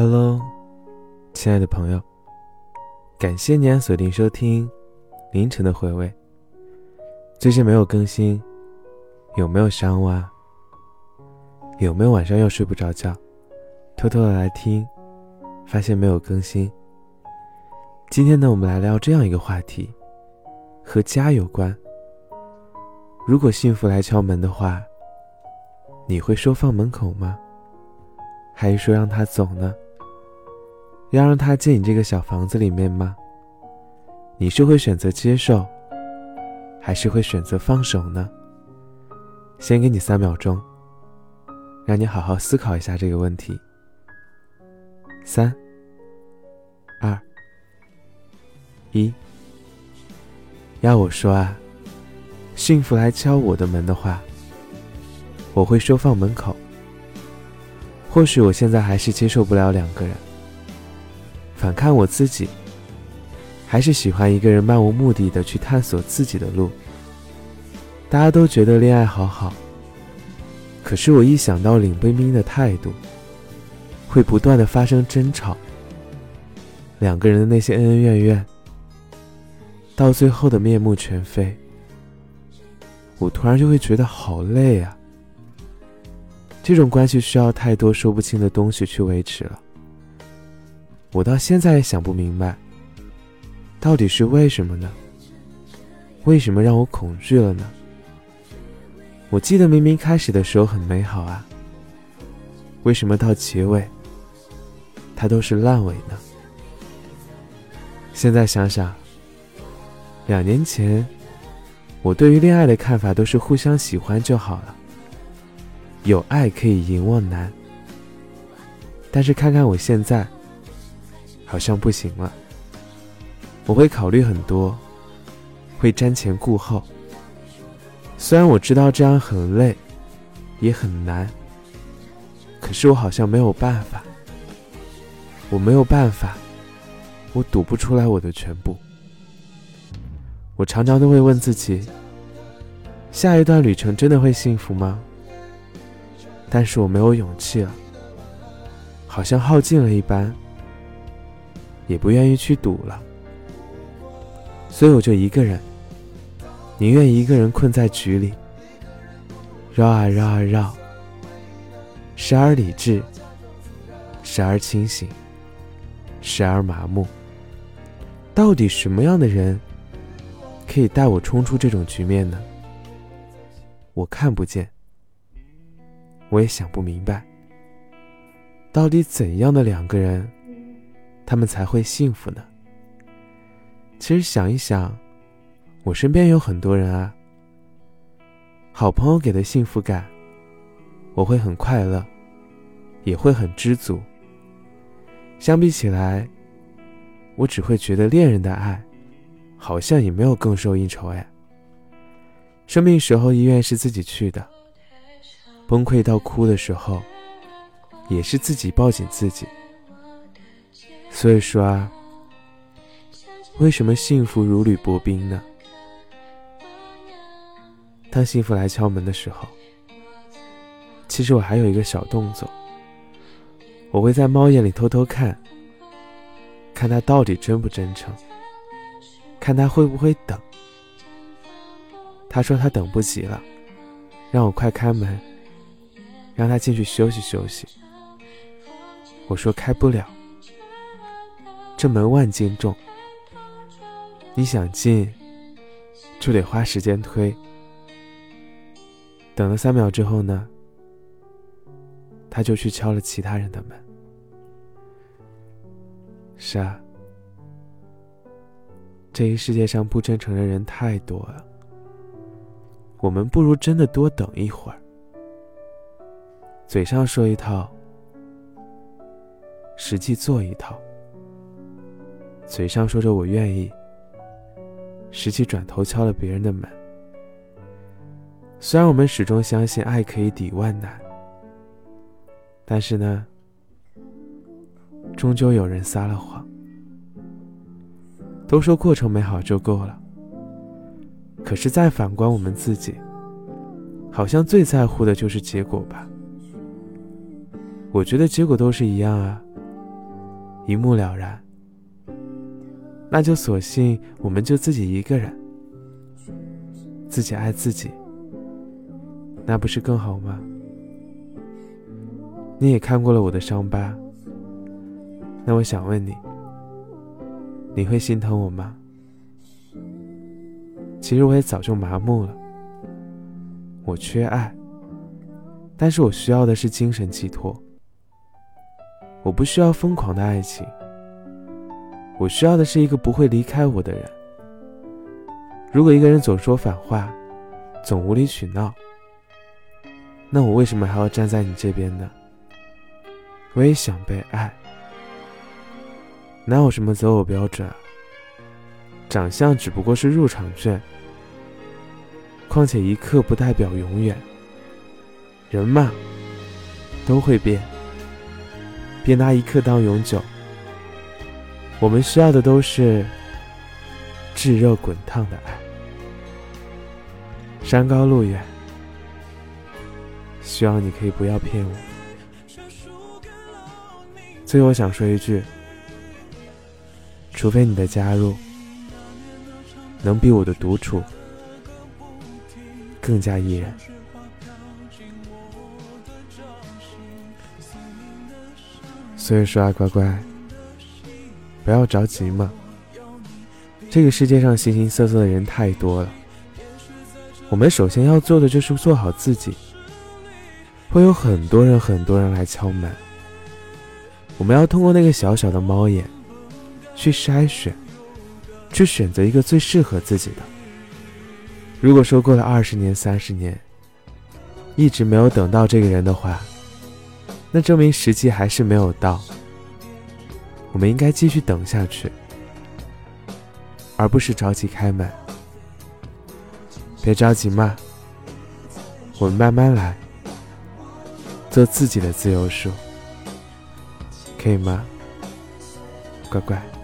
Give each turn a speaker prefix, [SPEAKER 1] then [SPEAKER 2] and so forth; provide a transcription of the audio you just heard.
[SPEAKER 1] Hello，亲爱的朋友，感谢你锁定收听凌晨的回味。最近没有更新，有没有伤我？有没有晚上又睡不着觉，偷偷的来听，发现没有更新？今天呢，我们来聊这样一个话题，和家有关。如果幸福来敲门的话，你会说放门口吗？还是说让他走呢？要让他进你这个小房子里面吗？你是会选择接受，还是会选择放手呢？先给你三秒钟，让你好好思考一下这个问题。三、二、一。要我说啊。幸福来敲我的门的话，我会说放门口。或许我现在还是接受不了两个人，反看我自己，还是喜欢一个人漫无目的的去探索自己的路。大家都觉得恋爱好好，可是我一想到冷冰冰的态度，会不断的发生争吵，两个人的那些恩恩怨怨，到最后的面目全非。我突然就会觉得好累啊！这种关系需要太多说不清的东西去维持了。我到现在也想不明白，到底是为什么呢？为什么让我恐惧了呢？我记得明明开始的时候很美好啊，为什么到结尾，它都是烂尾呢？现在想想，两年前。我对于恋爱的看法都是互相喜欢就好了，有爱可以遗忘难。但是看看我现在，好像不行了。我会考虑很多，会瞻前顾后。虽然我知道这样很累，也很难，可是我好像没有办法。我没有办法，我赌不出来我的全部。我常常都会问自己：下一段旅程真的会幸福吗？但是我没有勇气了，好像耗尽了一般，也不愿意去赌了，所以我就一个人，宁愿一个人困在局里，绕啊绕啊绕，时而理智，时而清醒，时而麻木。到底什么样的人？可以带我冲出这种局面呢？我看不见，我也想不明白，到底怎样的两个人，他们才会幸福呢？其实想一想，我身边有很多人啊，好朋友给的幸福感，我会很快乐，也会很知足。相比起来，我只会觉得恋人的爱。好像也没有更受应酬哎。生病时候医院是自己去的，崩溃到哭的时候，也是自己抱紧自己。所以说啊，为什么幸福如履薄冰呢？当幸福来敲门的时候，其实我还有一个小动作，我会在猫眼里偷偷看，看他到底真不真诚。看他会不会等。他说他等不及了，让我快开门，让他进去休息休息。我说开不了，这门万斤重，你想进，就得花时间推。等了三秒之后呢，他就去敲了其他人的门。是啊。这一世界上不真诚的人太多了，我们不如真的多等一会儿。嘴上说一套，实际做一套。嘴上说着我愿意，实际转头敲了别人的门。虽然我们始终相信爱可以抵万难，但是呢，终究有人撒了谎。都说过程美好就够了，可是再反观我们自己，好像最在乎的就是结果吧？我觉得结果都是一样啊，一目了然。那就索性我们就自己一个人，自己爱自己，那不是更好吗？你也看过了我的伤疤，那我想问你，你会心疼我吗？其实我也早就麻木了，我缺爱，但是我需要的是精神寄托，我不需要疯狂的爱情。我需要的是一个不会离开我的人。如果一个人总说反话，总无理取闹，那我为什么还要站在你这边呢？我也想被爱，哪有什么择偶标准？长相只不过是入场券。况且一刻不代表永远。人嘛，都会变，别拿一刻当永久。我们需要的都是炙热滚烫的爱。山高路远，希望你可以不要骗我。最后想说一句：除非你的加入能比我的独处更加怡然。所以说啊，乖乖。不要着急嘛，这个世界上形形色色的人太多了。我们首先要做的就是做好自己。会有很多人很多人来敲门，我们要通过那个小小的猫眼去筛选，去选择一个最适合自己的。如果说过了二十年、三十年，一直没有等到这个人的话，那证明时机还是没有到。我们应该继续等下去，而不是着急开门。别着急嘛，我们慢慢来，做自己的自由树，可以吗？乖乖。